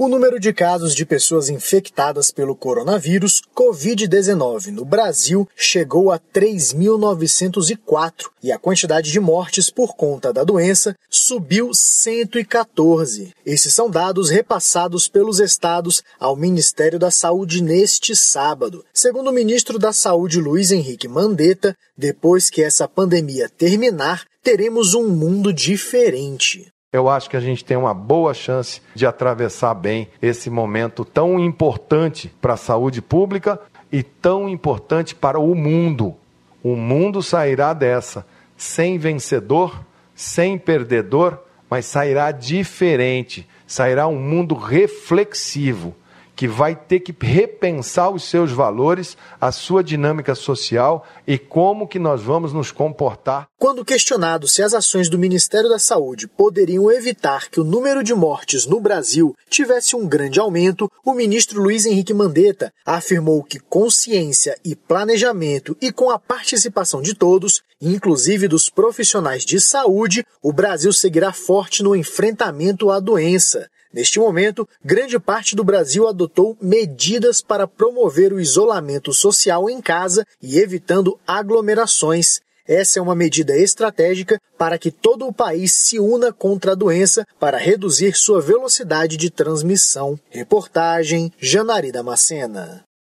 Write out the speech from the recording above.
O número de casos de pessoas infectadas pelo coronavírus Covid-19 no Brasil chegou a 3.904 e a quantidade de mortes por conta da doença subiu 114. Esses são dados repassados pelos estados ao Ministério da Saúde neste sábado. Segundo o ministro da Saúde Luiz Henrique Mandetta, depois que essa pandemia terminar, teremos um mundo diferente. Eu acho que a gente tem uma boa chance de atravessar bem esse momento tão importante para a saúde pública e tão importante para o mundo. O mundo sairá dessa sem vencedor, sem perdedor, mas sairá diferente. Sairá um mundo reflexivo que vai ter que repensar os seus valores, a sua dinâmica social e como que nós vamos nos comportar. Quando questionado se as ações do Ministério da Saúde poderiam evitar que o número de mortes no Brasil tivesse um grande aumento, o ministro Luiz Henrique Mandetta afirmou que consciência e planejamento e com a participação de todos, inclusive dos profissionais de saúde, o Brasil seguirá forte no enfrentamento à doença. Neste momento, grande parte do Brasil adotou medidas para promover o isolamento social em casa e evitando aglomerações. Essa é uma medida estratégica para que todo o país se una contra a doença para reduzir sua velocidade de transmissão. Reportagem Janari Macena.